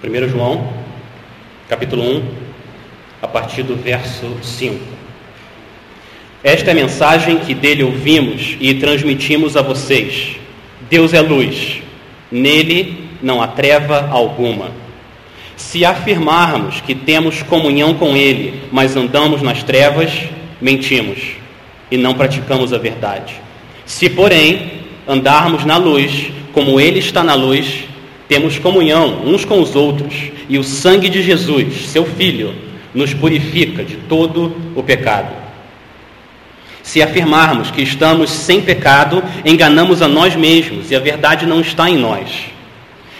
1 João, capítulo 1, a partir do verso 5. Esta é a mensagem que dele ouvimos e transmitimos a vocês. Deus é luz, nele não há treva alguma. Se afirmarmos que temos comunhão com ele, mas andamos nas trevas, mentimos e não praticamos a verdade. Se, porém, andarmos na luz, como ele está na luz, temos comunhão uns com os outros, e o sangue de Jesus, seu Filho, nos purifica de todo o pecado. Se afirmarmos que estamos sem pecado, enganamos a nós mesmos e a verdade não está em nós.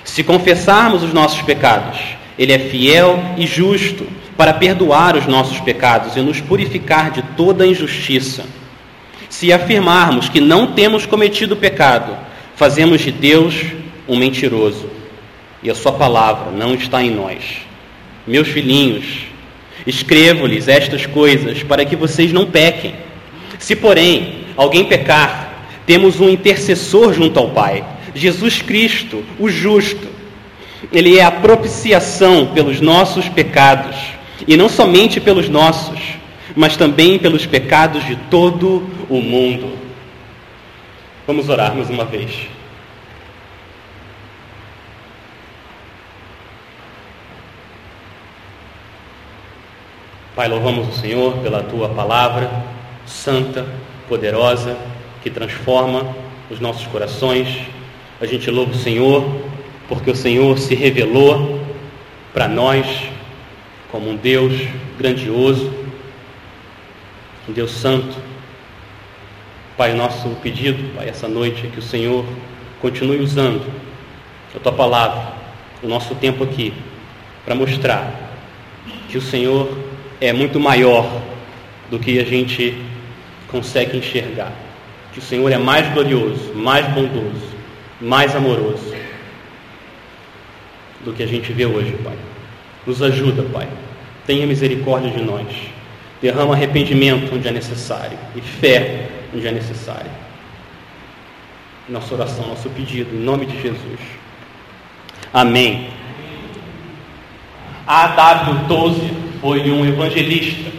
Se confessarmos os nossos pecados, Ele é fiel e justo para perdoar os nossos pecados e nos purificar de toda injustiça. Se afirmarmos que não temos cometido pecado, fazemos de Deus um mentiroso e a Sua palavra não está em nós. Meus filhinhos, escrevo-lhes estas coisas para que vocês não pequem. Se, porém, alguém pecar, temos um intercessor junto ao Pai, Jesus Cristo, o justo. Ele é a propiciação pelos nossos pecados, e não somente pelos nossos, mas também pelos pecados de todo o mundo. Vamos orar mais uma vez. Pai, louvamos o Senhor pela tua palavra santa, poderosa, que transforma os nossos corações. A gente louva o Senhor porque o Senhor se revelou para nós como um Deus grandioso, um Deus santo. Pai, nosso pedido, Pai, essa noite é que o Senhor continue usando a tua palavra, o nosso tempo aqui, para mostrar que o Senhor é muito maior do que a gente consegue enxergar. Que o Senhor é mais glorioso, mais bondoso, mais amoroso do que a gente vê hoje, Pai. Nos ajuda, Pai. Tenha misericórdia de nós. Derrama arrependimento onde é necessário e fé onde é necessário. Nossa oração, nosso pedido, em nome de Jesus. Amém. AW12 foi um evangelista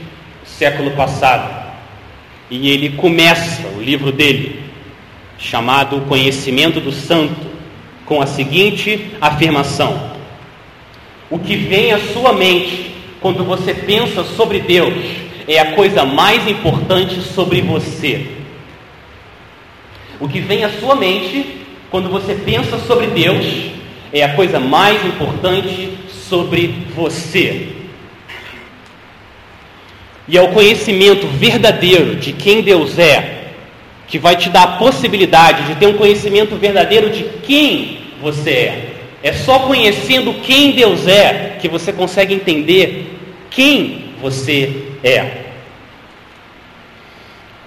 século passado. E ele começa o livro dele, chamado O Conhecimento do Santo, com a seguinte afirmação: O que vem à sua mente quando você pensa sobre Deus é a coisa mais importante sobre você. O que vem à sua mente quando você pensa sobre Deus é a coisa mais importante sobre você. E é o conhecimento verdadeiro de quem Deus é que vai te dar a possibilidade de ter um conhecimento verdadeiro de quem você é. É só conhecendo quem Deus é que você consegue entender quem você é.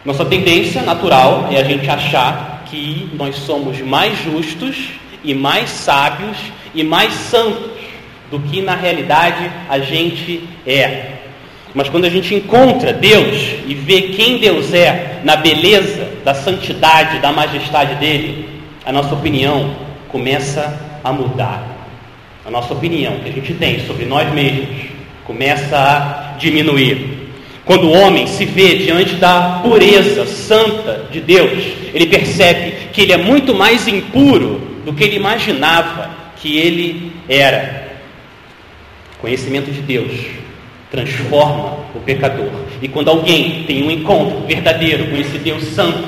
Nossa tendência natural é a gente achar que nós somos mais justos e mais sábios e mais santos do que na realidade a gente é. Mas quando a gente encontra Deus e vê quem Deus é na beleza da santidade, da majestade dele, a nossa opinião começa a mudar. A nossa opinião que a gente tem sobre nós mesmos começa a diminuir. Quando o homem se vê diante da pureza santa de Deus, ele percebe que ele é muito mais impuro do que ele imaginava que ele era. Conhecimento de Deus transforma o pecador. E quando alguém tem um encontro verdadeiro com esse Deus Santo,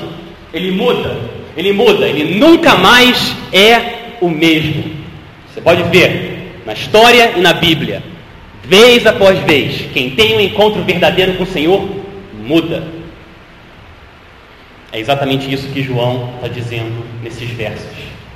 ele muda, ele muda, ele nunca mais é o mesmo. Você pode ver na história e na Bíblia, vez após vez, quem tem um encontro verdadeiro com o Senhor muda. É exatamente isso que João está dizendo nesses versos.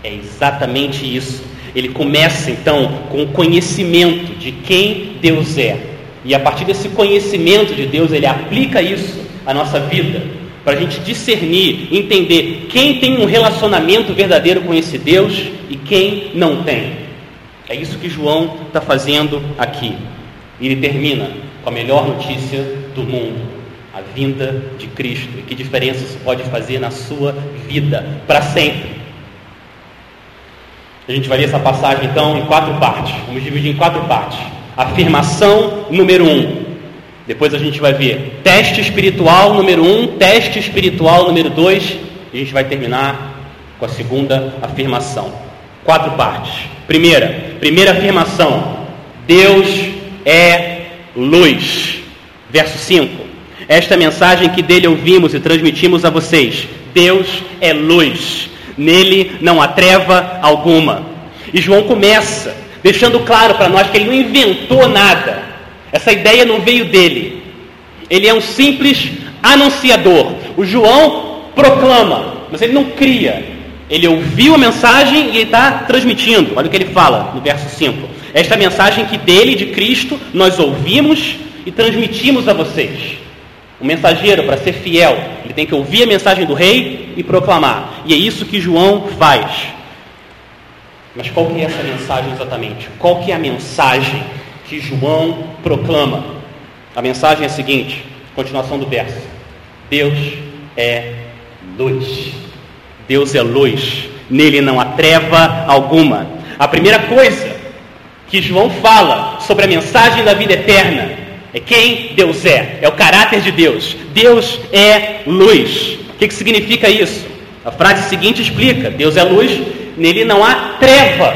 É exatamente isso. Ele começa então com o conhecimento de quem Deus é e a partir desse conhecimento de Deus, ele aplica isso à nossa vida, para a gente discernir, entender quem tem um relacionamento verdadeiro com esse Deus e quem não tem. É isso que João está fazendo aqui. Ele termina com a melhor notícia do mundo, a vinda de Cristo. E que diferença isso pode fazer na sua vida para sempre. A gente vai ler essa passagem então em quatro partes. Vamos dividir em quatro partes. Afirmação número um. Depois a gente vai ver teste espiritual número um, teste espiritual número dois. E a gente vai terminar com a segunda afirmação. Quatro partes. Primeira, primeira afirmação: Deus é luz. Verso 5. Esta mensagem que dele ouvimos e transmitimos a vocês: Deus é luz, nele não há treva alguma. E João começa deixando claro para nós que ele não inventou nada, essa ideia não veio dele, ele é um simples anunciador. O João proclama, mas ele não cria, ele ouviu a mensagem e ele está transmitindo. Olha o que ele fala no verso 5. Esta mensagem que dele, de Cristo, nós ouvimos e transmitimos a vocês. O mensageiro, para ser fiel, ele tem que ouvir a mensagem do rei e proclamar. E é isso que João faz. Mas qual que é essa mensagem exatamente? Qual que é a mensagem que João proclama? A mensagem é a seguinte, continuação do verso. Deus é luz. Deus é luz. Nele não há treva alguma. A primeira coisa que João fala sobre a mensagem da vida eterna é quem Deus é, é o caráter de Deus. Deus é luz. O que, que significa isso? A frase seguinte explica: Deus é luz, nele não há treva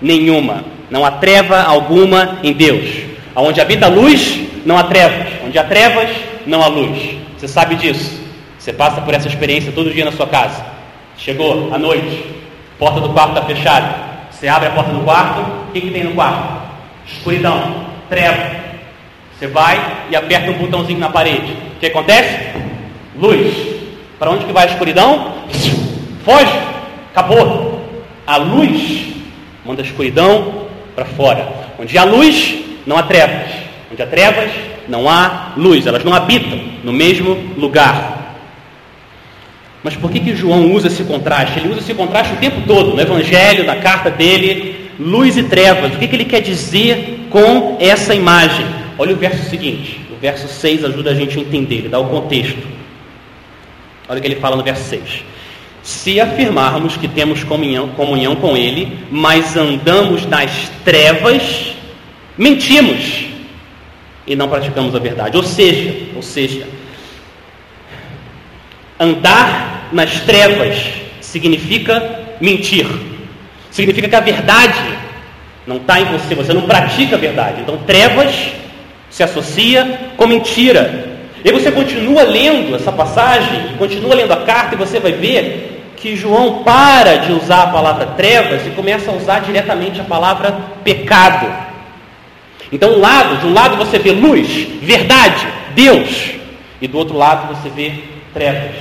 nenhuma, não há treva alguma em Deus. Onde habita a luz, não há trevas. Onde há trevas, não há luz. Você sabe disso. Você passa por essa experiência todo dia na sua casa. Chegou à noite, porta do quarto está fechada. Você abre a porta do quarto, o que, que tem no quarto? Escuridão, treva. Você vai e aperta um botãozinho na parede. O que acontece? Luz. Para onde que vai a escuridão? Foge. Acabou. A luz manda a escuridão para fora. Onde há luz, não há trevas. Onde há trevas, não há luz. Elas não habitam no mesmo lugar. Mas por que, que João usa esse contraste? Ele usa esse contraste o tempo todo, no Evangelho, na carta dele, luz e trevas. O que, que ele quer dizer com essa imagem? Olha o verso seguinte. O verso 6 ajuda a gente a entender, ele dá o contexto. Olha o que ele fala no verso 6. Se afirmarmos que temos comunhão, comunhão com Ele, mas andamos nas trevas, mentimos e não praticamos a verdade. Ou seja, ou seja, andar nas trevas significa mentir. Significa que a verdade não está em você, você não pratica a verdade. Então, trevas se associa com mentira. E você continua lendo essa passagem, continua lendo a carta e você vai ver que João para de usar a palavra trevas e começa a usar diretamente a palavra pecado. Então, um lado, de um lado você vê luz, verdade, Deus, e do outro lado você vê trevas,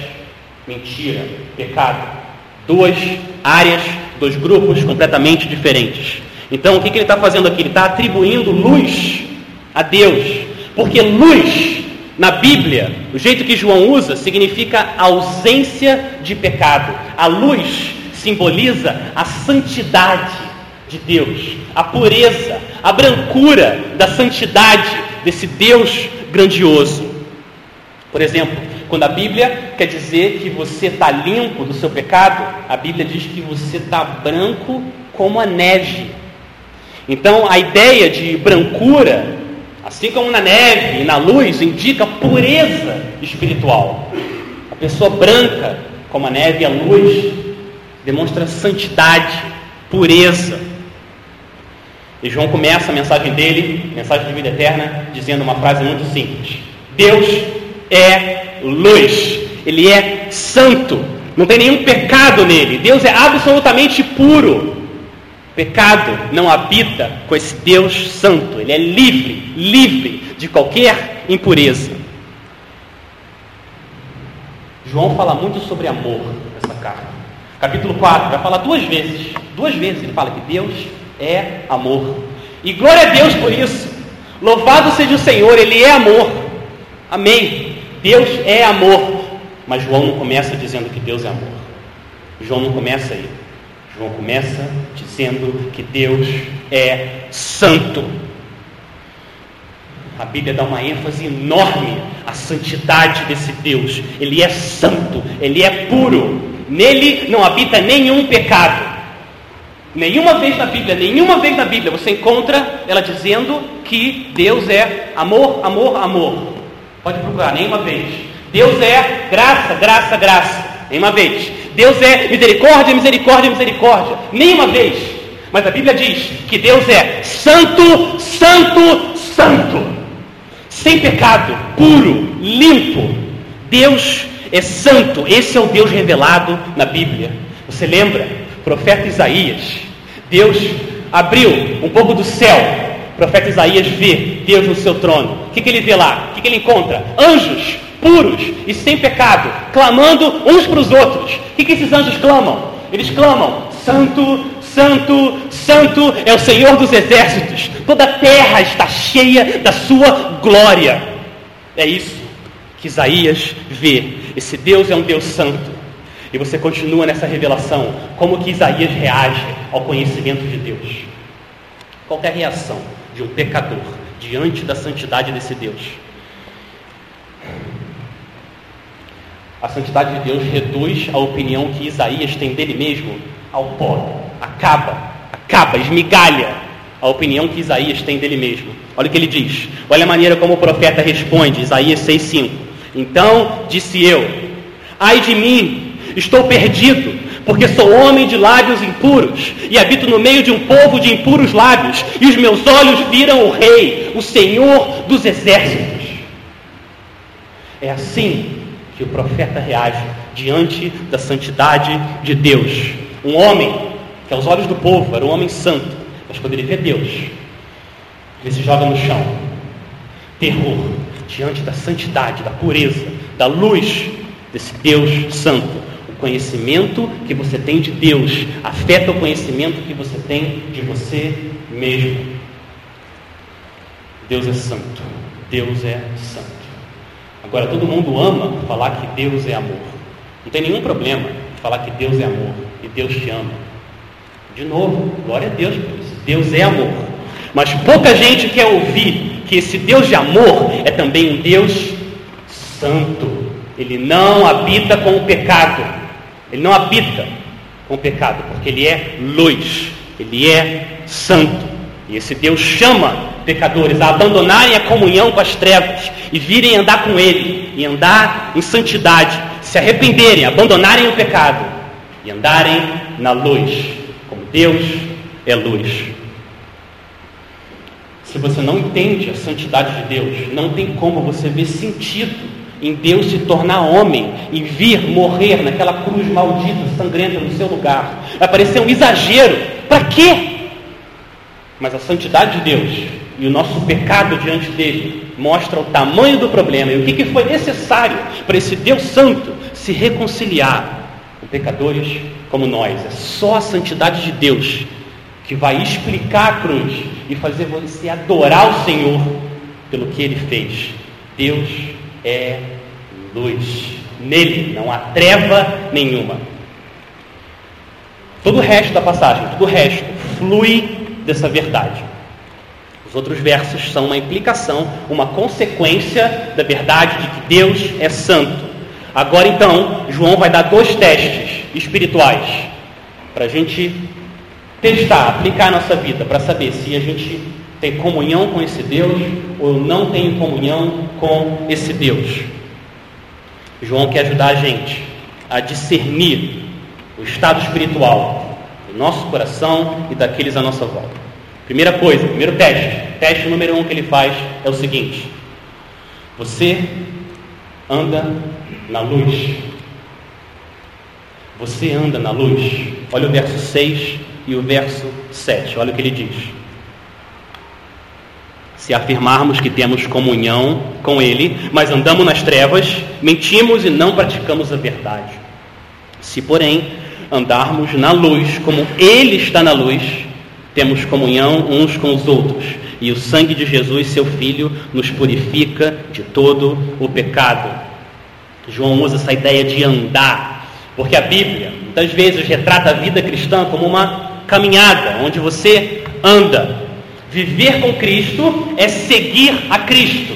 mentira, pecado. Duas áreas, dois grupos completamente diferentes. Então, o que, que ele está fazendo aqui? Ele está atribuindo luz a Deus. Porque luz, na Bíblia, o jeito que João usa, significa ausência de pecado. A luz simboliza a santidade de Deus, a pureza, a brancura da santidade desse Deus grandioso. Por exemplo, quando a Bíblia quer dizer que você está limpo do seu pecado, a Bíblia diz que você está branco como a neve. Então, a ideia de brancura Assim como na neve e na luz indica pureza espiritual. A pessoa branca, como a neve e a luz, demonstra santidade, pureza. E João começa a mensagem dele, mensagem de vida eterna, dizendo uma frase muito simples: Deus é luz, Ele é santo, não tem nenhum pecado nele, Deus é absolutamente puro. Pecado não habita com esse Deus santo, ele é livre, livre de qualquer impureza. João fala muito sobre amor nessa carta. Capítulo 4 vai falar duas vezes, duas vezes ele fala que Deus é amor. E glória a Deus por isso. Louvado seja o Senhor, ele é amor. Amém. Deus é amor. Mas João não começa dizendo que Deus é amor. João não começa aí. João começa dizendo que Deus é santo. A Bíblia dá uma ênfase enorme à santidade desse Deus. Ele é santo, ele é puro. Nele não habita nenhum pecado. Nenhuma vez na Bíblia, nenhuma vez na Bíblia você encontra ela dizendo que Deus é amor, amor, amor. Pode procurar, nenhuma vez. Deus é graça, graça, graça. Nenhuma vez. Deus é misericórdia, misericórdia, misericórdia. Nenhuma vez. Mas a Bíblia diz que Deus é santo, santo, santo. Sem pecado, puro, limpo. Deus é santo. Esse é o Deus revelado na Bíblia. Você lembra? Profeta Isaías. Deus abriu um pouco do céu. Profeta Isaías vê Deus no seu trono. O que, que ele vê lá? O que, que ele encontra? Anjos puros e sem pecado, clamando uns para os outros. O que, esses anjos clamam? Eles clamam: Santo, Santo, Santo é o Senhor dos exércitos. Toda a terra está cheia da sua glória. É isso que Isaías vê. Esse Deus é um Deus santo. E você continua nessa revelação, como que Isaías reage ao conhecimento de Deus. Qual a reação de um pecador diante da santidade desse Deus? A santidade de Deus reduz a opinião que Isaías tem dele mesmo ao pó. Acaba, acaba, esmigalha a opinião que Isaías tem dele mesmo. Olha o que ele diz. Olha a maneira como o profeta responde, Isaías 6,5. Então disse eu: Ai de mim, estou perdido, porque sou homem de lábios impuros e habito no meio de um povo de impuros lábios, e os meus olhos viram o Rei, o Senhor dos exércitos. É assim que o profeta reage diante da santidade de Deus. Um homem que aos olhos do povo era um homem santo, mas quando ele vê Deus, ele se joga no chão. Terror diante da santidade, da pureza, da luz desse Deus santo. O conhecimento que você tem de Deus afeta o conhecimento que você tem de você mesmo. Deus é santo. Deus é santo. Agora, todo mundo ama falar que Deus é amor. Não tem nenhum problema falar que Deus é amor e Deus te ama. De novo, glória a Deus por isso. Deus é amor. Mas pouca gente quer ouvir que esse Deus de amor é também um Deus santo. Ele não habita com o pecado. Ele não habita com o pecado, porque ele é luz. Ele é santo. E esse Deus chama pecadores a abandonarem a comunhão com as trevas e virem andar com Ele, e andar em santidade, se arrependerem, abandonarem o pecado e andarem na luz, como Deus é luz. Se você não entende a santidade de Deus, não tem como você ver sentido em Deus se tornar homem e vir morrer naquela cruz maldita, sangrenta no seu lugar. Vai parecer um exagero. Para quê? Mas a santidade de Deus e o nosso pecado diante dele mostra o tamanho do problema e o que, que foi necessário para esse Deus Santo se reconciliar com pecadores como nós. É só a santidade de Deus que vai explicar a cruz e fazer você adorar o Senhor pelo que ele fez. Deus é luz. Nele não há treva nenhuma. Todo o resto da passagem, todo o resto flui dessa verdade. Os outros versos são uma implicação, uma consequência da verdade de que Deus é santo. Agora então, João vai dar dois testes espirituais para a gente testar, aplicar a nossa vida, para saber se a gente tem comunhão com esse Deus ou não tem comunhão com esse Deus. João quer ajudar a gente a discernir o estado espiritual nosso coração e daqueles à nossa volta. Primeira coisa, primeiro teste, teste número um que ele faz é o seguinte: você anda na luz. Você anda na luz. Olha o verso 6 e o verso 7. Olha o que ele diz. Se afirmarmos que temos comunhão com Ele, mas andamos nas trevas, mentimos e não praticamos a verdade. Se, porém, andarmos na luz, como Ele está na luz, temos comunhão uns com os outros, e o sangue de Jesus, seu Filho, nos purifica de todo o pecado. João usa essa ideia de andar, porque a Bíblia muitas vezes retrata a vida cristã como uma caminhada, onde você anda. Viver com Cristo é seguir a Cristo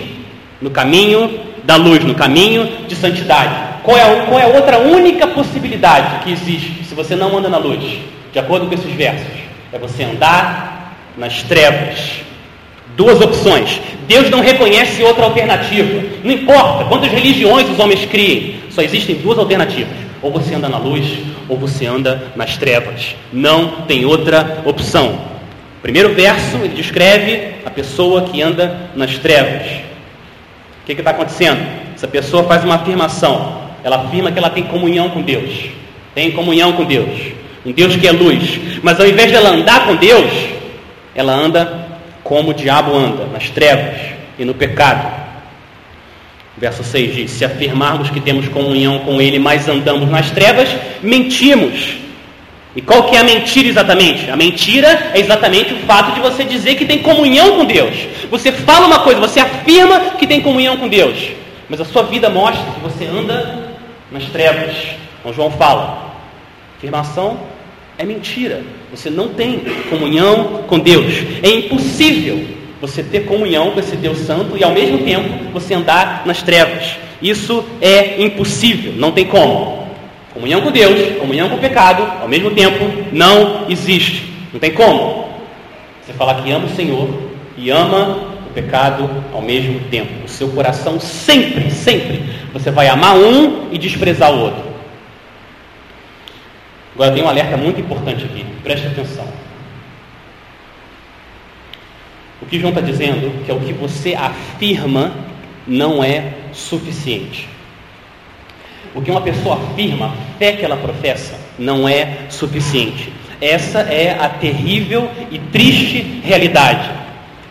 no caminho da luz, no caminho de santidade. Qual é, qual é a outra única possibilidade que existe se você não anda na luz? de acordo com esses versos, é você andar nas trevas. Duas opções. Deus não reconhece outra alternativa. Não importa quantas religiões os homens criem, só existem duas alternativas. Ou você anda na luz, ou você anda nas trevas. Não tem outra opção. Primeiro verso, ele descreve a pessoa que anda nas trevas. O que está acontecendo? Essa pessoa faz uma afirmação. Ela afirma que ela tem comunhão com Deus. Tem comunhão com Deus. Um Deus que é luz. Mas ao invés de ela andar com Deus, ela anda como o diabo anda, nas trevas e no pecado. Verso 6 diz: Se afirmarmos que temos comunhão com Ele, mas andamos nas trevas, mentimos. E qual que é a mentira exatamente? A mentira é exatamente o fato de você dizer que tem comunhão com Deus. Você fala uma coisa, você afirma que tem comunhão com Deus, mas a sua vida mostra que você anda nas trevas. Então João fala: afirmação é mentira. Você não tem comunhão com Deus. É impossível você ter comunhão com esse Deus Santo e ao mesmo tempo você andar nas trevas. Isso é impossível, não tem como. Comunhão com Deus, comunhão com o pecado, ao mesmo tempo não existe. Não tem como. Você falar que ama o Senhor e ama pecado ao mesmo tempo. O seu coração sempre, sempre, você vai amar um e desprezar o outro. Agora tem um alerta muito importante aqui, preste atenção. O que João está dizendo que é o que você afirma não é suficiente. O que uma pessoa afirma, a fé que ela professa, não é suficiente. Essa é a terrível e triste realidade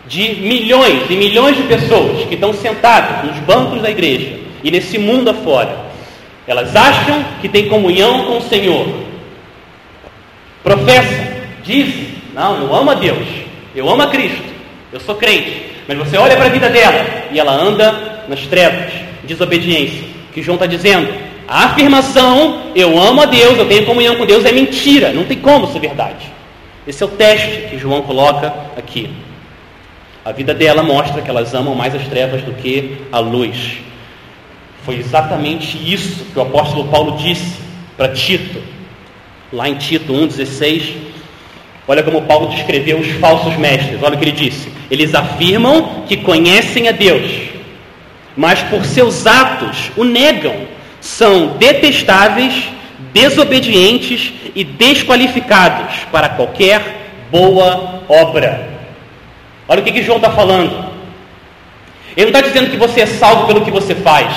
de milhões e milhões de pessoas que estão sentadas nos bancos da igreja e nesse mundo afora. Elas acham que têm comunhão com o Senhor. Professam, dizem, não, eu amo a Deus, eu amo a Cristo. Eu sou crente. Mas você olha para a vida dela e ela anda nas trevas, desobediência. Que João está dizendo. A afirmação, eu amo a Deus, eu tenho comunhão com Deus, é mentira. Não tem como ser verdade. Esse é o teste que João coloca aqui. A vida dela mostra que elas amam mais as trevas do que a luz. Foi exatamente isso que o apóstolo Paulo disse para Tito, lá em Tito 1,16. Olha como Paulo descreveu os falsos mestres. Olha o que ele disse. Eles afirmam que conhecem a Deus, mas por seus atos o negam. São detestáveis, desobedientes e desqualificados para qualquer boa obra. Olha o que, que João está falando. Ele não está dizendo que você é salvo pelo que você faz,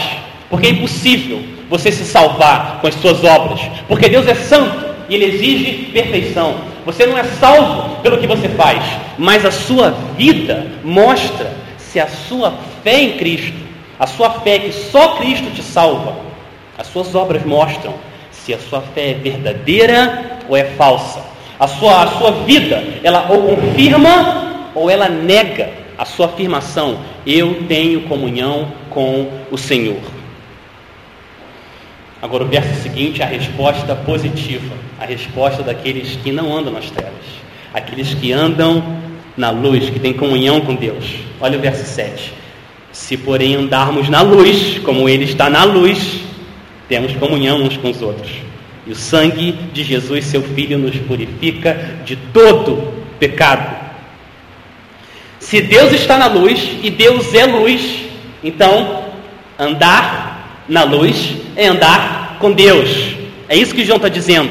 porque é impossível você se salvar com as suas obras, porque Deus é santo e Ele exige perfeição. Você não é salvo pelo que você faz, mas a sua vida mostra se a sua fé em Cristo, a sua fé que só Cristo te salva, as suas obras mostram se a sua fé é verdadeira ou é falsa. A sua, a sua vida, ela ou confirma ou ela nega a sua afirmação: eu tenho comunhão com o Senhor. Agora, o verso seguinte, a resposta positiva, a resposta daqueles que não andam nas trevas, aqueles que andam na luz, que têm comunhão com Deus. Olha o verso 7. Se, porém, andarmos na luz, como Ele está na luz, temos comunhão uns com os outros. E o sangue de Jesus, seu Filho, nos purifica de todo pecado. Se Deus está na luz e Deus é luz, então andar na luz é andar com Deus. É isso que João está dizendo.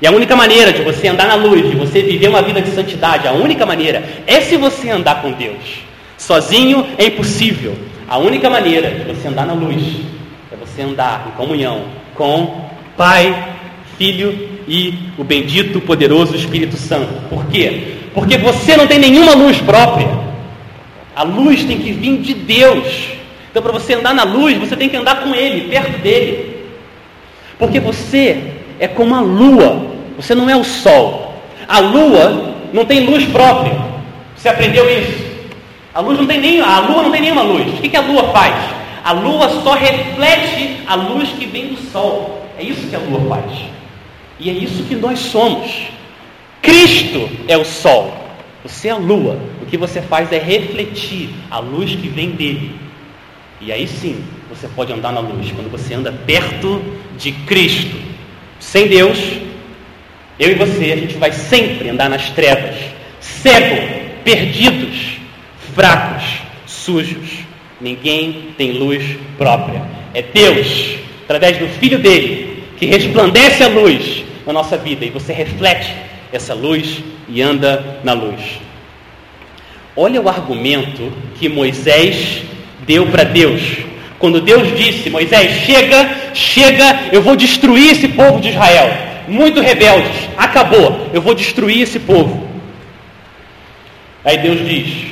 E a única maneira de você andar na luz, de você viver uma vida de santidade, a única maneira é se você andar com Deus. Sozinho é impossível. A única maneira de você andar na luz é você andar em comunhão com Pai, Filho e o bendito, poderoso Espírito Santo. Por quê? Porque você não tem nenhuma luz própria. A luz tem que vir de Deus. Então, para você andar na luz, você tem que andar com Ele, perto dele. Porque você é como a lua, você não é o sol. A lua não tem luz própria. Você aprendeu isso? A luz não tem nem, a lua não tem nenhuma luz. O que, a lua faz? A lua só reflete a luz que vem do sol. É isso que a lua faz. E é isso que nós somos. Cristo é o sol. Você é a lua. Que você faz é refletir a luz que vem dele. E aí sim, você pode andar na luz, quando você anda perto de Cristo. Sem Deus, Eu e você, a gente vai sempre andar nas trevas, cego, perdidos, fracos, sujos. Ninguém tem luz própria. É Deus, através do Filho dele, que resplandece a luz na nossa vida e você reflete essa luz e anda na luz. Olha o argumento que Moisés deu para Deus. Quando Deus disse: Moisés, chega, chega, eu vou destruir esse povo de Israel muito rebeldes. Acabou, eu vou destruir esse povo. Aí Deus diz,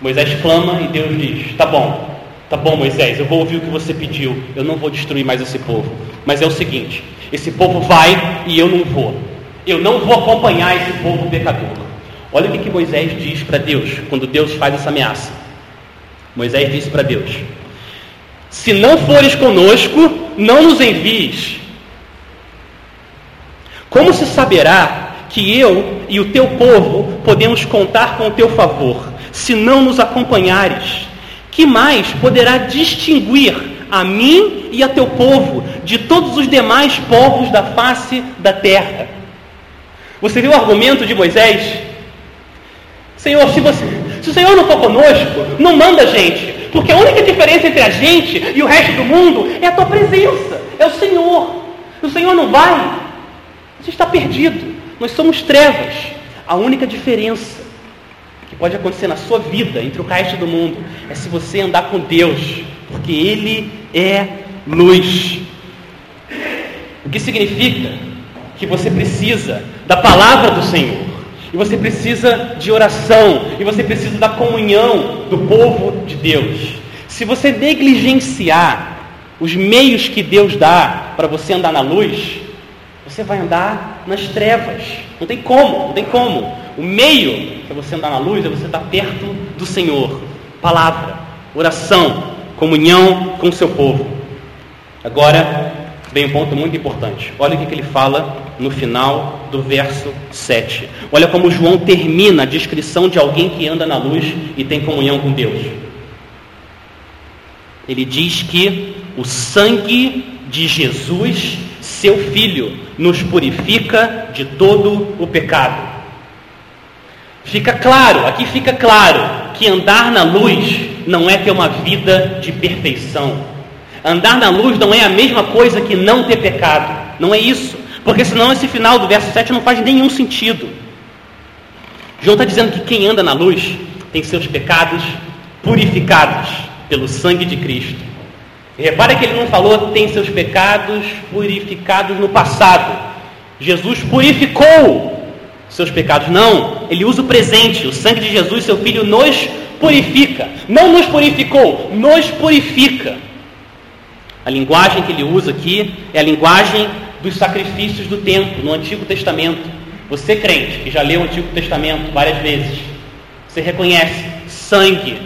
Moisés clama e Deus diz: Tá bom, tá bom, Moisés, eu vou ouvir o que você pediu. Eu não vou destruir mais esse povo. Mas é o seguinte: esse povo vai e eu não vou. Eu não vou acompanhar esse povo pecador. Olha o que Moisés diz para Deus quando Deus faz essa ameaça. Moisés disse para Deus: Se não fores conosco, não nos envies. Como se saberá que eu e o teu povo podemos contar com o teu favor, se não nos acompanhares? Que mais poderá distinguir a mim e a teu povo de todos os demais povos da face da terra? Você viu o argumento de Moisés? Senhor, se, você, se o Senhor não for conosco, não manda a gente, porque a única diferença entre a gente e o resto do mundo é a tua presença, é o Senhor. O Senhor não vai, você está perdido. Nós somos trevas. A única diferença que pode acontecer na sua vida entre o resto do mundo é se você andar com Deus, porque Ele é luz. O que significa que você precisa da palavra do Senhor, e você precisa de oração, e você precisa da comunhão do povo de Deus. Se você negligenciar os meios que Deus dá para você andar na luz, você vai andar nas trevas. Não tem como, não tem como. O meio para você andar na luz é você estar perto do Senhor. Palavra, oração, comunhão com o seu povo. Agora vem um ponto muito importante. Olha o que ele fala no final do verso 7. Olha como João termina a descrição de alguém que anda na luz e tem comunhão com Deus. Ele diz que o sangue de Jesus seu Filho nos purifica de todo o pecado. Fica claro, aqui fica claro, que andar na luz não é ter uma vida de perfeição. Andar na luz não é a mesma coisa que não ter pecado. Não é isso. Porque senão esse final do verso 7 não faz nenhum sentido. João está dizendo que quem anda na luz tem seus pecados purificados pelo sangue de Cristo. Repara que ele não falou tem seus pecados purificados no passado. Jesus purificou seus pecados. Não, ele usa o presente. O sangue de Jesus, seu filho, nos purifica. Não nos purificou, nos purifica. A linguagem que ele usa aqui é a linguagem dos sacrifícios do templo, no Antigo Testamento. Você, crente, que já leu o Antigo Testamento várias vezes, você reconhece sangue,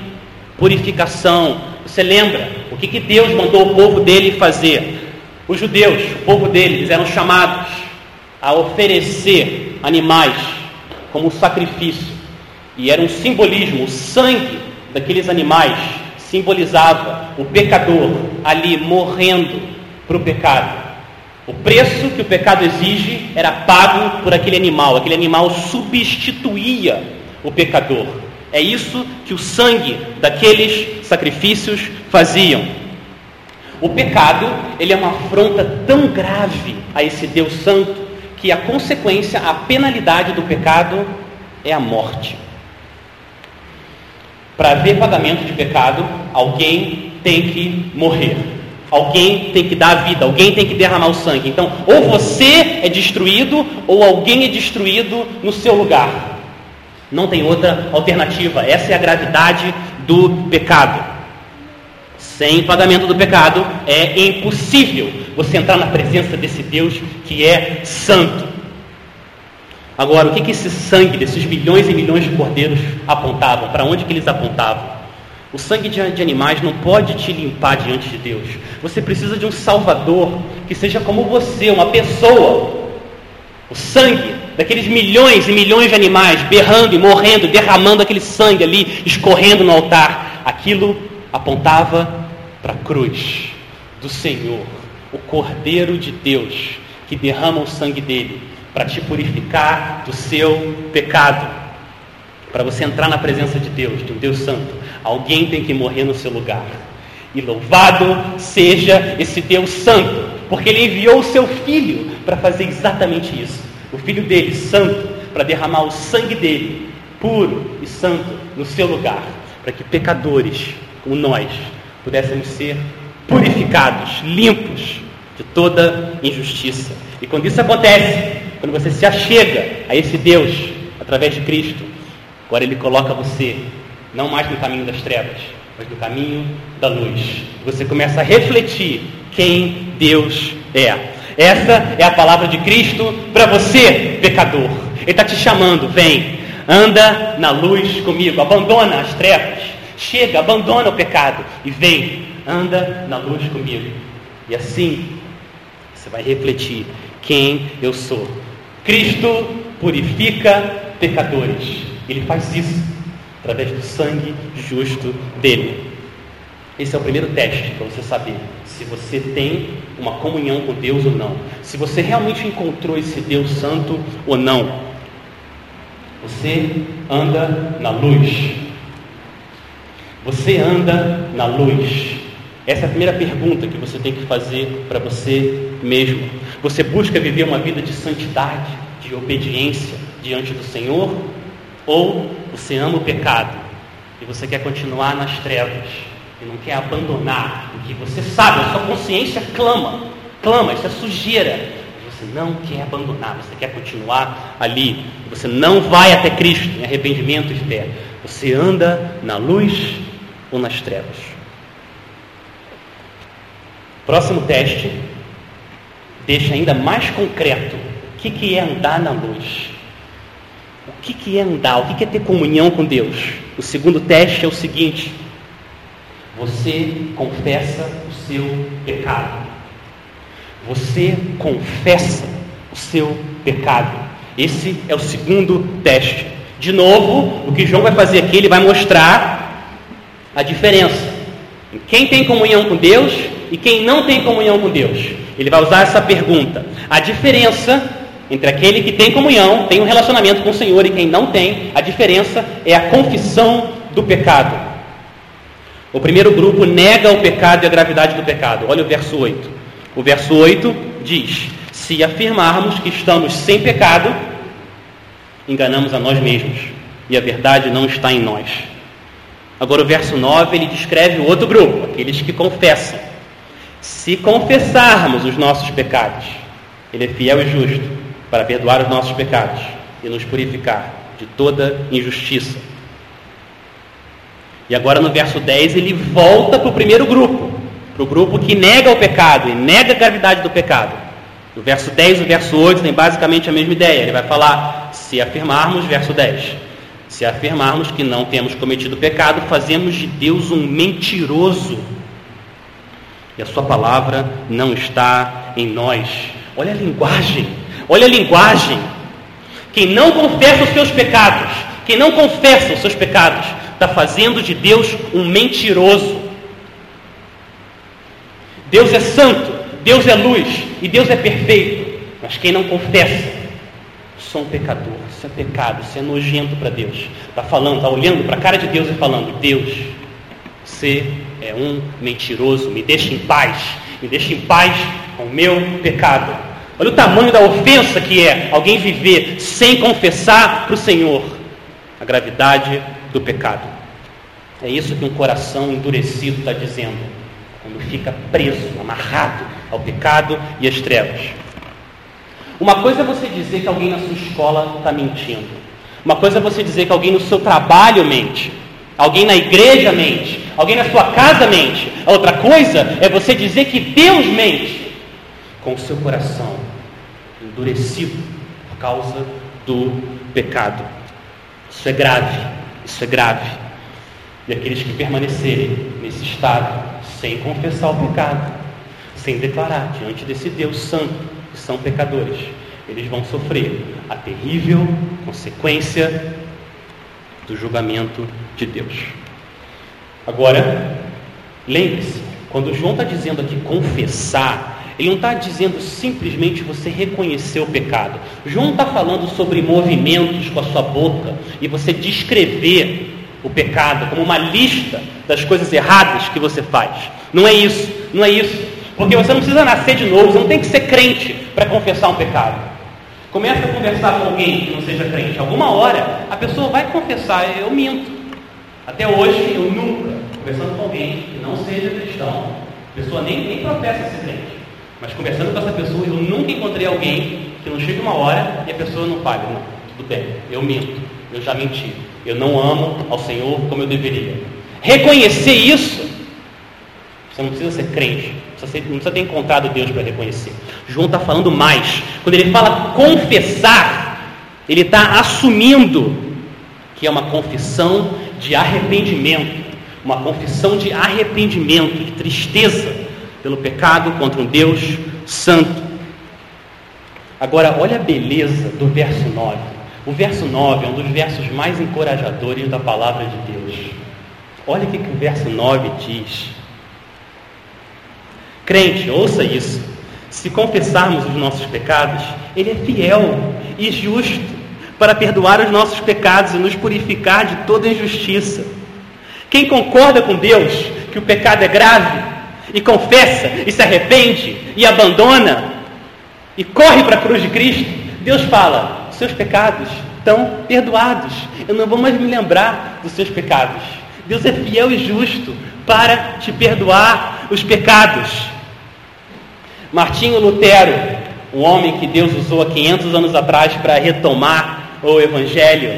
purificação, você lembra o que, que Deus mandou o povo dele fazer? Os judeus, o povo dele, eles eram chamados a oferecer animais como sacrifício. E era um simbolismo, o sangue daqueles animais simbolizava o pecador ali morrendo para o pecado. O preço que o pecado exige era pago por aquele animal. Aquele animal substituía o pecador. É isso que o sangue daqueles sacrifícios faziam. O pecado, ele é uma afronta tão grave a esse Deus santo que a consequência, a penalidade do pecado é a morte. Para haver pagamento de pecado, alguém tem que morrer. Alguém tem que dar a vida, alguém tem que derramar o sangue. Então, ou você é destruído, ou alguém é destruído no seu lugar. Não tem outra alternativa. Essa é a gravidade do pecado. Sem pagamento do pecado é impossível você entrar na presença desse Deus que é santo. Agora, o que, que esse sangue desses milhões e milhões de cordeiros apontavam? Para onde que eles apontavam? O sangue de, de animais não pode te limpar diante de Deus. Você precisa de um Salvador que seja como você, uma pessoa. O sangue daqueles milhões e milhões de animais berrando e morrendo, derramando aquele sangue ali, escorrendo no altar, aquilo apontava para a cruz do Senhor, o Cordeiro de Deus, que derrama o sangue dele para te purificar do seu pecado. Para você entrar na presença de Deus, de um Deus Santo, alguém tem que morrer no seu lugar. E louvado seja esse Deus Santo, porque Ele enviou o seu Filho para fazer exatamente isso. O Filho dele, Santo, para derramar o sangue dele, puro e santo, no seu lugar, para que pecadores como nós pudéssemos ser purificados, limpos de toda injustiça. E quando isso acontece, quando você se achega a esse Deus através de Cristo, agora Ele coloca você não mais no caminho das trevas, mas no caminho da luz. Você começa a refletir quem Deus é. Essa é a palavra de Cristo para você, pecador. Ele está te chamando, vem, anda na luz comigo, abandona as trevas, chega, abandona o pecado e vem, anda na luz comigo. E assim você vai refletir quem eu sou. Cristo purifica pecadores. Ele faz isso através do sangue justo dele. Esse é o primeiro teste para você saber se você tem uma comunhão com Deus ou não. Se você realmente encontrou esse Deus santo ou não. Você anda na luz. Você anda na luz. Essa é a primeira pergunta que você tem que fazer para você mesmo. Você busca viver uma vida de santidade, de obediência diante do Senhor? Ou você ama o pecado e você quer continuar nas trevas e não quer abandonar o que você sabe, a sua consciência clama, clama, isso é sujeira. Você não quer abandonar, você quer continuar ali. Você não vai até Cristo em arrependimento e fé. Você anda na luz ou nas trevas. Próximo teste deixa ainda mais concreto o que, que é andar na luz. O que, que é andar? O que, que é ter comunhão com Deus? O segundo teste é o seguinte: você confessa o seu pecado. Você confessa o seu pecado. Esse é o segundo teste. De novo, o que João vai fazer aqui, ele vai mostrar a diferença quem tem comunhão com Deus e quem não tem comunhão com Deus. Ele vai usar essa pergunta. A diferença entre aquele que tem comunhão, tem um relacionamento com o Senhor e quem não tem, a diferença é a confissão do pecado. O primeiro grupo nega o pecado e a gravidade do pecado. Olha o verso 8. O verso 8 diz: Se afirmarmos que estamos sem pecado, enganamos a nós mesmos e a verdade não está em nós. Agora, o verso 9 ele descreve o outro grupo, aqueles que confessam. Se confessarmos os nossos pecados, Ele é fiel e justo para perdoar os nossos pecados e nos purificar de toda injustiça. E agora no verso 10 ele volta para o primeiro grupo, para o grupo que nega o pecado e nega a gravidade do pecado. No verso 10 e no verso 8 tem basicamente a mesma ideia. Ele vai falar, se afirmarmos, verso 10, se afirmarmos que não temos cometido pecado, fazemos de Deus um mentiroso e a Sua palavra não está em nós. Olha a linguagem, olha a linguagem. Quem não confessa os seus pecados, quem não confessa os seus pecados, está fazendo de Deus um mentiroso. Deus é santo, Deus é luz e Deus é perfeito. Mas quem não confessa, sou um pecador, isso é pecado, isso é nojento para Deus. Está falando, está olhando para a cara de Deus e falando: Deus, você é um mentiroso, me deixa em paz, me deixa em paz com o meu pecado. Olha o tamanho da ofensa que é alguém viver sem confessar para o Senhor a gravidade do pecado. É isso que um coração endurecido está dizendo, quando fica preso, amarrado ao pecado e às trevas. Uma coisa é você dizer que alguém na sua escola está mentindo. Uma coisa é você dizer que alguém no seu trabalho mente. Alguém na igreja mente. Alguém na sua casa mente. A outra coisa é você dizer que Deus mente com o seu coração endurecido por causa do pecado. Isso é grave. Isso é grave. E aqueles que permanecerem nesse estado, sem confessar o pecado, sem declarar diante desse Deus santo que são pecadores, eles vão sofrer a terrível consequência do julgamento de Deus. Agora, lembre-se, quando João está dizendo aqui confessar, ele não está dizendo simplesmente você reconhecer o pecado. João está falando sobre movimentos com a sua boca e você descrever o pecado como uma lista das coisas erradas que você faz. Não é isso, não é isso. Porque você não precisa nascer de novo, você não tem que ser crente para confessar um pecado. Começa a conversar com alguém que não seja crente. Alguma hora a pessoa vai confessar, eu minto. Até hoje eu nunca, conversando com alguém que não seja cristão, a pessoa nem, nem professa ser crente. Mas conversando com essa pessoa, eu nunca encontrei alguém que não chegue uma hora e a pessoa não fale, não, tudo bem, eu minto, eu já menti, eu não amo ao Senhor como eu deveria. Reconhecer isso, você não precisa ser crente, não precisa ter encontrado Deus para reconhecer. João está falando mais. Quando ele fala confessar, ele está assumindo que é uma confissão de arrependimento, uma confissão de arrependimento, de tristeza pelo pecado contra um Deus santo. Agora, olha a beleza do verso 9. O verso 9 é um dos versos mais encorajadores da palavra de Deus. Olha o que, que o verso 9 diz. Crente, ouça isso. Se confessarmos os nossos pecados, Ele é fiel e justo para perdoar os nossos pecados e nos purificar de toda injustiça. Quem concorda com Deus que o pecado é grave, e confessa, e se arrepende, e abandona, e corre para a cruz de Cristo, Deus fala: seus pecados estão perdoados. Eu não vou mais me lembrar dos seus pecados. Deus é fiel e justo para te perdoar os pecados. Martinho Lutero, um homem que Deus usou há 500 anos atrás para retomar o Evangelho,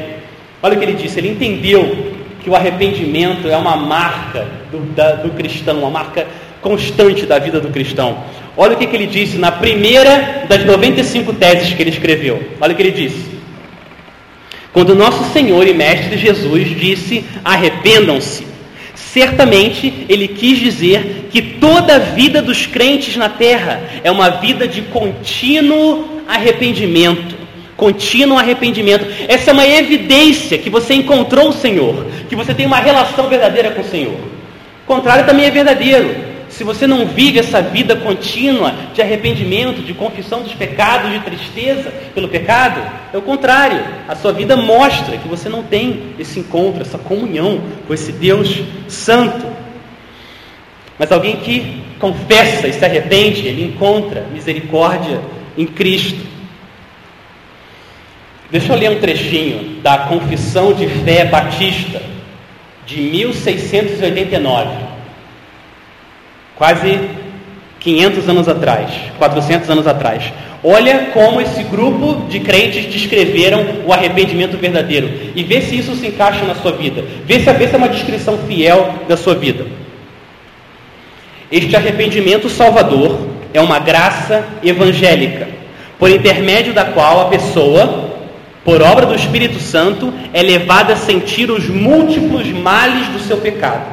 olha o que ele disse: ele entendeu que o arrependimento é uma marca do, da, do cristão, uma marca constante da vida do cristão. Olha o que, que ele disse na primeira das 95 teses que ele escreveu. Olha o que ele disse. Quando nosso Senhor e Mestre Jesus disse: arrependam-se, certamente ele quis dizer que toda a vida dos crentes na terra é uma vida de contínuo arrependimento. Contínuo arrependimento. Essa é uma evidência que você encontrou o Senhor, que você tem uma relação verdadeira com o Senhor. O contrário também é verdadeiro se você não vive essa vida contínua de arrependimento, de confissão dos pecados, de tristeza pelo pecado, é o contrário. A sua vida mostra que você não tem esse encontro, essa comunhão com esse Deus santo. Mas alguém que confessa e se arrepende, ele encontra misericórdia em Cristo. Deixa eu ler um trechinho da Confissão de Fé Batista, de 1689 quase 500 anos atrás, 400 anos atrás. Olha como esse grupo de crentes descreveram o arrependimento verdadeiro e vê se isso se encaixa na sua vida. Vê se, vê se é uma descrição fiel da sua vida. Este arrependimento salvador é uma graça evangélica, por intermédio da qual a pessoa, por obra do Espírito Santo, é levada a sentir os múltiplos males do seu pecado.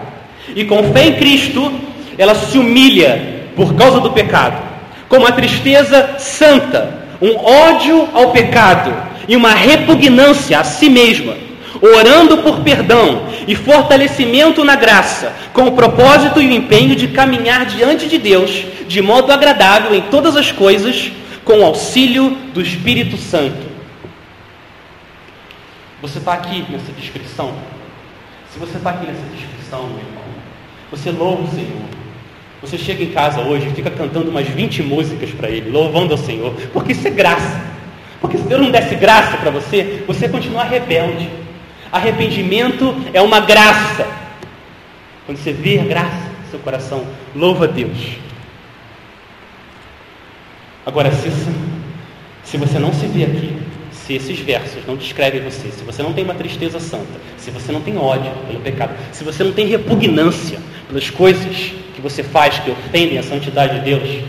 E com fé em Cristo, ela se humilha por causa do pecado, com uma tristeza santa, um ódio ao pecado e uma repugnância a si mesma, orando por perdão e fortalecimento na graça, com o propósito e o empenho de caminhar diante de Deus de modo agradável em todas as coisas, com o auxílio do Espírito Santo. Você está aqui nessa descrição? Se você está aqui nessa descrição, meu irmão, você louva o Senhor. Você chega em casa hoje e fica cantando umas 20 músicas para Ele, louvando ao Senhor, porque isso é graça. Porque se Deus não desse graça para você, você ia continuar rebelde. Arrependimento é uma graça. Quando você vê a graça seu coração, louva a Deus. Agora, se, se você não se vê aqui, se esses versos não descrevem você, se você não tem uma tristeza santa, se você não tem ódio pelo pecado, se você não tem repugnância pelas coisas você faz que ofendem a santidade de Deus,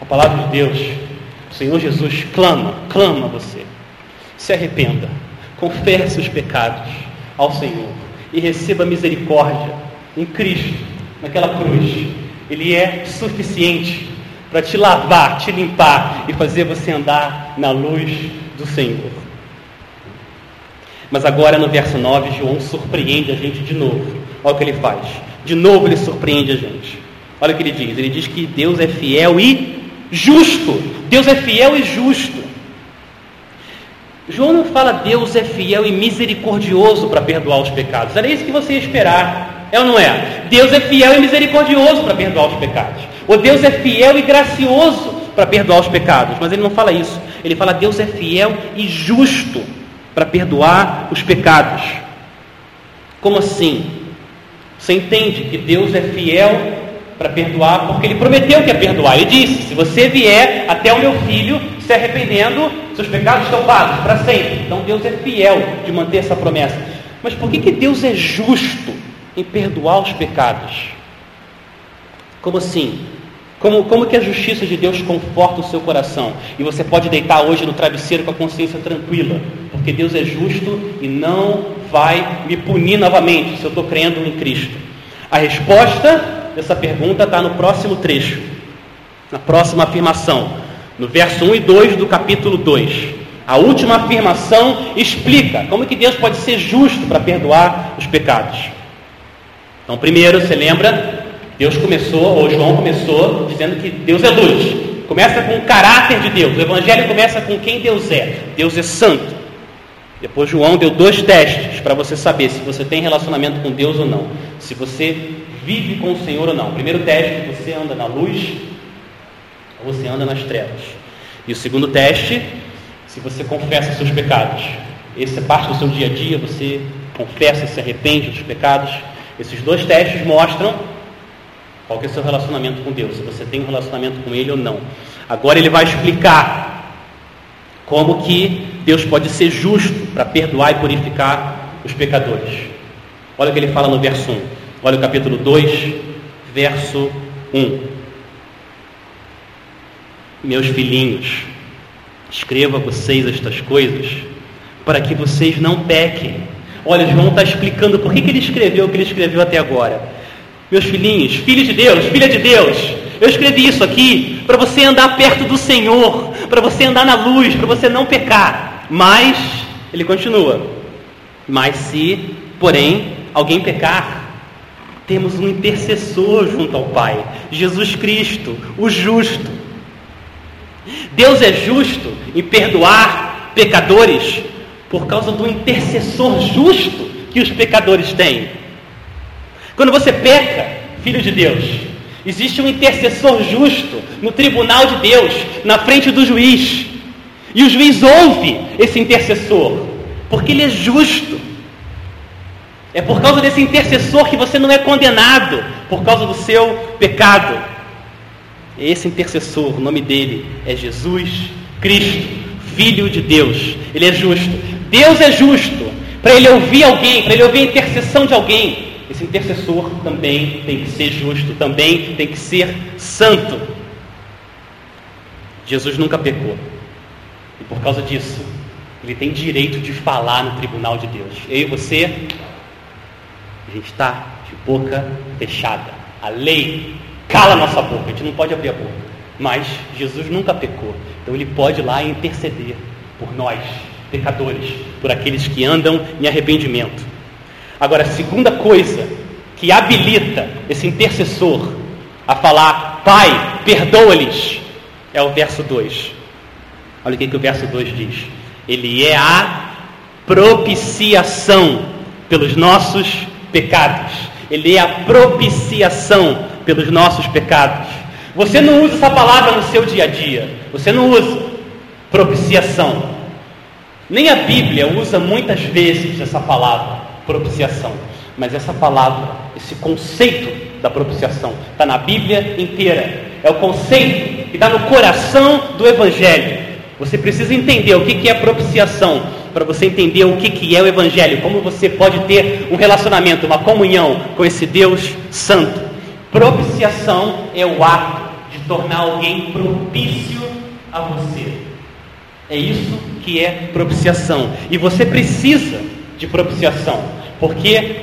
a palavra de Deus, o Senhor Jesus clama, clama você. Se arrependa, confesse os pecados ao Senhor e receba misericórdia em Cristo, naquela cruz. Ele é suficiente para te lavar, te limpar e fazer você andar na luz do Senhor. Mas agora no verso 9, João surpreende a gente de novo. Olha o que ele faz. De novo ele surpreende a gente. Olha o que ele diz: ele diz que Deus é fiel e justo. Deus é fiel e justo. João não fala Deus é fiel e misericordioso para perdoar os pecados. Era isso que você ia esperar. É ou não é? Deus é fiel e misericordioso para perdoar os pecados. Ou Deus é fiel e gracioso para perdoar os pecados. Mas ele não fala isso. Ele fala Deus é fiel e justo para perdoar os pecados. Como assim? Você entende que Deus é fiel para perdoar, porque ele prometeu que ia perdoar. Ele disse: Se você vier até o meu filho se arrependendo, seus pecados estão pagos para sempre. Então Deus é fiel de manter essa promessa. Mas por que, que Deus é justo em perdoar os pecados? Como assim? Como, como que a justiça de Deus conforta o seu coração? E você pode deitar hoje no travesseiro com a consciência tranquila, porque Deus é justo e não vai me punir novamente se eu estou crendo em Cristo. A resposta dessa pergunta está no próximo trecho, na próxima afirmação, no verso 1 e 2 do capítulo 2. A última afirmação explica como que Deus pode ser justo para perdoar os pecados. Então, primeiro, você lembra, Deus começou, ou João começou, dizendo que Deus é luz. Começa com o caráter de Deus. O Evangelho começa com quem Deus é. Deus é santo. Depois João deu dois testes para você saber se você tem relacionamento com Deus ou não. Se você vive com o Senhor ou não. primeiro teste, você anda na luz ou você anda nas trevas. E o segundo teste, se você confessa seus pecados. Esse é parte do seu dia a dia, você confessa, se arrepende dos pecados. Esses dois testes mostram qual é o seu relacionamento com Deus, se você tem um relacionamento com Ele ou não. Agora ele vai explicar como que Deus pode ser justo para perdoar e purificar os pecadores. Olha o que ele fala no verso 1. Olha o capítulo 2, verso 1. Meus filhinhos, escreva a vocês estas coisas para que vocês não pequem. Olha, João está explicando por que, que ele escreveu o que ele escreveu até agora. Meus filhinhos, filhos de Deus, filha de Deus, eu escrevi isso aqui para você andar perto do Senhor, para você andar na luz, para você não pecar. Mas, ele continua, mas se, porém, alguém pecar, temos um intercessor junto ao Pai, Jesus Cristo, o justo. Deus é justo em perdoar pecadores por causa do intercessor justo que os pecadores têm. Quando você peca, filho de Deus, existe um intercessor justo no tribunal de Deus, na frente do juiz. E o juiz ouve esse intercessor, porque ele é justo. É por causa desse intercessor que você não é condenado por causa do seu pecado. Esse intercessor, o nome dele é Jesus Cristo, Filho de Deus. Ele é justo. Deus é justo. Para ele ouvir alguém, para ele ouvir a intercessão de alguém, esse intercessor também tem que ser justo, também tem que ser santo. Jesus nunca pecou. E por causa disso, ele tem direito de falar no tribunal de Deus. Eu e você a gente está de boca fechada. A lei cala a nossa boca, a gente não pode abrir a boca. Mas Jesus nunca pecou, então ele pode ir lá interceder por nós, pecadores, por aqueles que andam em arrependimento. Agora, a segunda coisa que habilita esse intercessor a falar, Pai, perdoa-lhes, é o verso 2. Olha o que, que o verso 2 diz. Ele é a propiciação pelos nossos pecados. Ele é a propiciação pelos nossos pecados. Você não usa essa palavra no seu dia a dia. Você não usa propiciação. Nem a Bíblia usa muitas vezes essa palavra, propiciação. Mas essa palavra, esse conceito da propiciação, está na Bíblia inteira. É o conceito que está no coração do Evangelho. Você precisa entender o que é propiciação para você entender o que, que é o Evangelho, como você pode ter um relacionamento, uma comunhão com esse Deus Santo. Propiciação é o ato de tornar alguém propício a você. É isso que é propiciação. E você precisa de propiciação, porque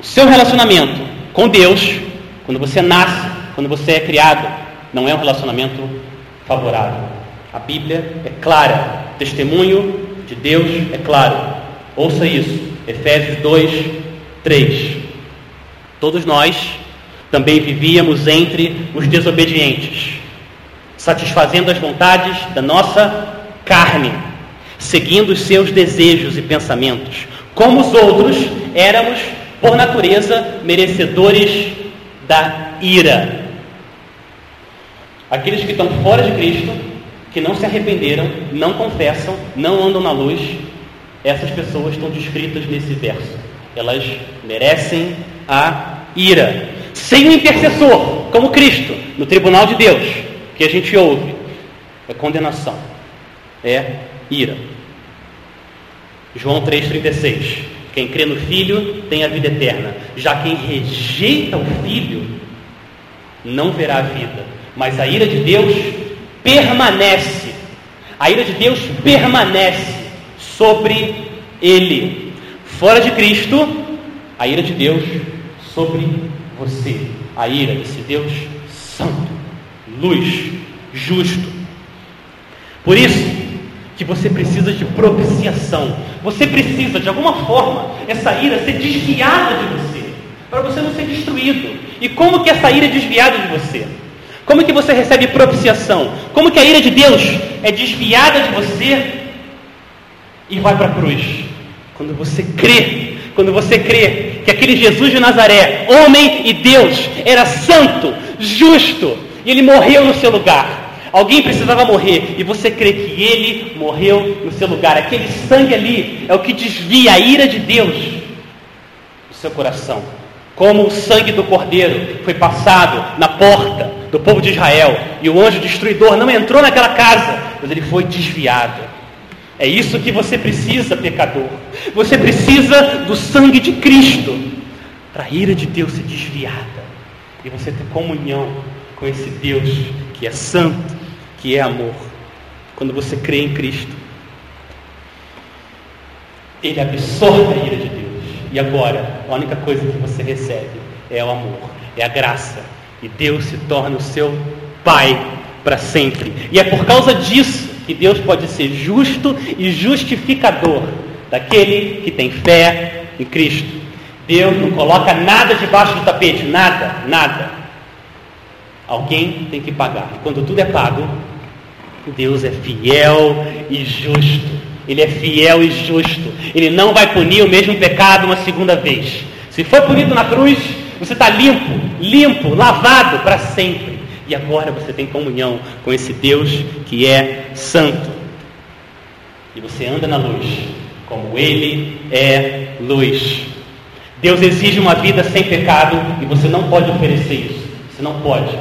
o seu relacionamento com Deus, quando você nasce, quando você é criado, não é um relacionamento favorável. A Bíblia é clara, testemunho de Deus é claro. Ouça isso. Efésios 2, 3. Todos nós também vivíamos entre os desobedientes, satisfazendo as vontades da nossa carne, seguindo os seus desejos e pensamentos. Como os outros, éramos, por natureza, merecedores da ira. Aqueles que estão fora de Cristo, que não se arrependeram, não confessam, não andam na luz, essas pessoas estão descritas nesse verso. Elas merecem a ira. Sem um intercessor, como Cristo, no tribunal de Deus, que a gente ouve, é condenação, é ira. João 3,36. Quem crê no Filho tem a vida eterna. Já quem rejeita o Filho não verá a vida. Mas a ira de Deus permanece. A ira de Deus permanece sobre ele. Fora de Cristo, a ira de Deus sobre você. A ira desse Deus santo, luz, justo. Por isso que você precisa de propiciação. Você precisa, de alguma forma, essa ira ser desviada de você, para você não ser destruído. E como que essa ira é desviada de você? Como que você recebe propiciação? Como que a ira de Deus é desviada de você e vai para a cruz. Quando você crê, quando você crê que aquele Jesus de Nazaré, homem e Deus, era santo, justo, e ele morreu no seu lugar. Alguém precisava morrer e você crê que ele morreu no seu lugar. Aquele sangue ali é o que desvia a ira de Deus do seu coração. Como o sangue do cordeiro foi passado na porta do povo de Israel e o anjo destruidor não entrou naquela casa, mas ele foi desviado. É isso que você precisa, pecador. Você precisa do sangue de Cristo para a ira de Deus ser desviada e você ter comunhão com esse Deus que é santo, que é amor. Quando você crê em Cristo, ele absorve a ira de Deus. E agora, a única coisa que você recebe é o amor, é a graça. E Deus se torna o seu Pai para sempre. E é por causa disso que Deus pode ser justo e justificador daquele que tem fé em Cristo. Deus não coloca nada debaixo do tapete, nada, nada. Alguém tem que pagar. E quando tudo é pago, Deus é fiel e justo. Ele é fiel e justo. Ele não vai punir o mesmo pecado uma segunda vez. Se for punido na cruz, você está limpo, limpo, lavado para sempre. E agora você tem comunhão com esse Deus que é santo. E você anda na luz, como Ele é luz. Deus exige uma vida sem pecado e você não pode oferecer isso. Você não pode.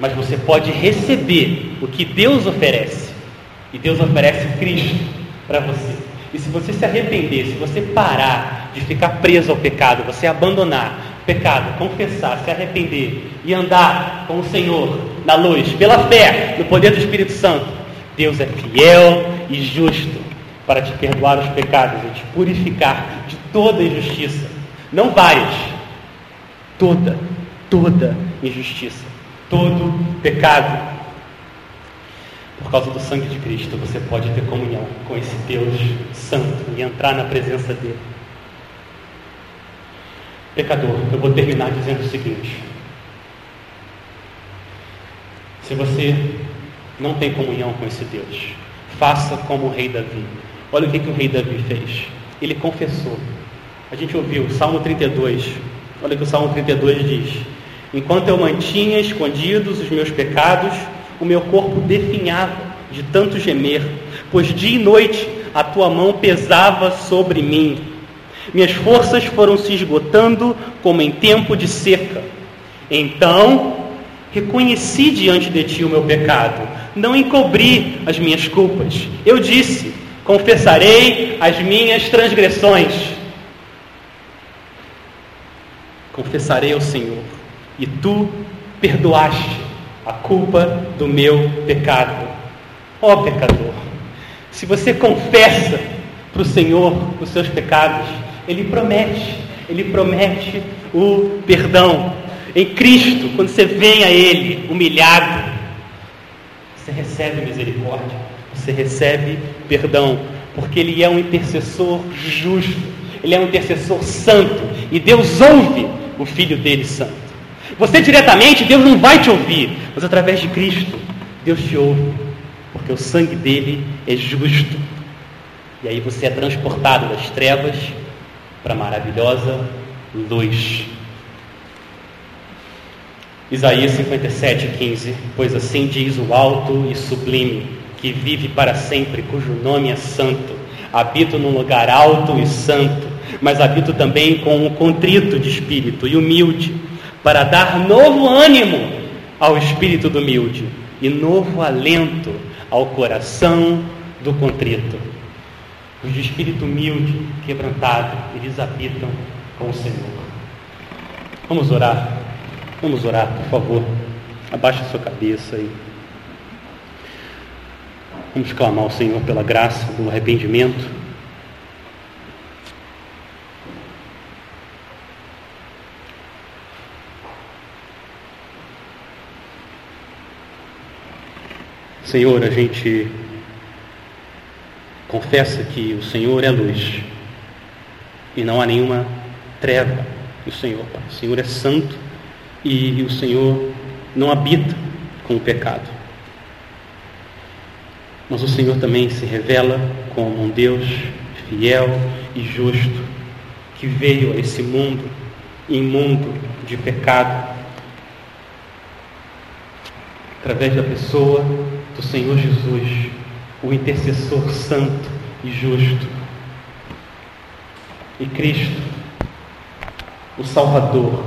Mas você pode receber o que Deus oferece. E Deus oferece Cristo para você. E se você se arrepender, se você parar de ficar preso ao pecado, você abandonar, pecado, confessar, se arrepender e andar com o Senhor na luz, pela fé, no poder do Espírito Santo, Deus é fiel e justo para te perdoar os pecados e te purificar de toda injustiça. Não várias, toda, toda injustiça, todo pecado. Por causa do sangue de Cristo, você pode ter comunhão com esse Deus santo e entrar na presença dele. Pecador, eu vou terminar dizendo o seguinte: se você não tem comunhão com esse Deus, faça como o rei Davi. Olha o que, que o rei Davi fez. Ele confessou. A gente ouviu, Salmo 32. Olha o que o Salmo 32 diz: Enquanto eu mantinha escondidos os meus pecados, o meu corpo definhava de tanto gemer, pois dia e noite a tua mão pesava sobre mim. Minhas forças foram se esgotando como em tempo de seca. Então reconheci diante de ti o meu pecado, não encobri as minhas culpas. Eu disse: confessarei as minhas transgressões. Confessarei ao Senhor, e tu perdoaste a culpa do meu pecado. Ó oh, pecador, se você confessa para o Senhor os seus pecados, ele promete, ele promete o perdão. Em Cristo, quando você vem a Ele humilhado, você recebe misericórdia, você recebe perdão, porque Ele é um intercessor justo, Ele é um intercessor santo, e Deus ouve o Filho dele santo. Você diretamente, Deus não vai te ouvir, mas através de Cristo, Deus te ouve, porque o sangue dele é justo. E aí você é transportado das trevas para a maravilhosa luz. Isaías 57, 15. Pois assim diz o alto e sublime, que vive para sempre, cujo nome é santo. Habito num lugar alto e santo, mas habito também com o contrito de espírito e humilde, para dar novo ânimo ao espírito do humilde e novo alento ao coração do contrito. Os de espírito humilde, quebrantado, eles habitam com o Senhor. Vamos orar. Vamos orar, por favor. Abaixe a sua cabeça aí. Vamos clamar ao Senhor pela graça do arrependimento. Senhor, a gente confessa que o Senhor é luz e não há nenhuma treva no Senhor. Pai. O Senhor é santo e o Senhor não habita com o pecado. Mas o Senhor também se revela como um Deus fiel e justo que veio a esse mundo imundo de pecado através da pessoa do Senhor Jesus, o intercessor santo e justo. E Cristo, o Salvador,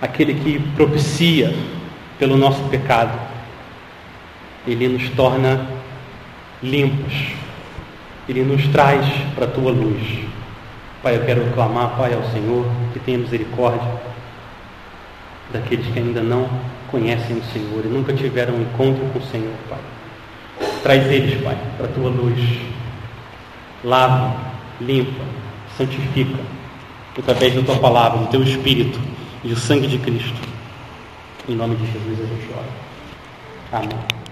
aquele que propicia pelo nosso pecado, ele nos torna limpos, ele nos traz para a tua luz. Pai, eu quero clamar, Pai, ao Senhor que tenha misericórdia daqueles que ainda não conhecem o Senhor e nunca tiveram um encontro com o Senhor, Pai. Traz eles, Pai, para a tua luz. Lava, limpa, santifica, através da tua palavra, do teu Espírito e do sangue de Cristo. Em nome de Jesus a gente ora. Amém.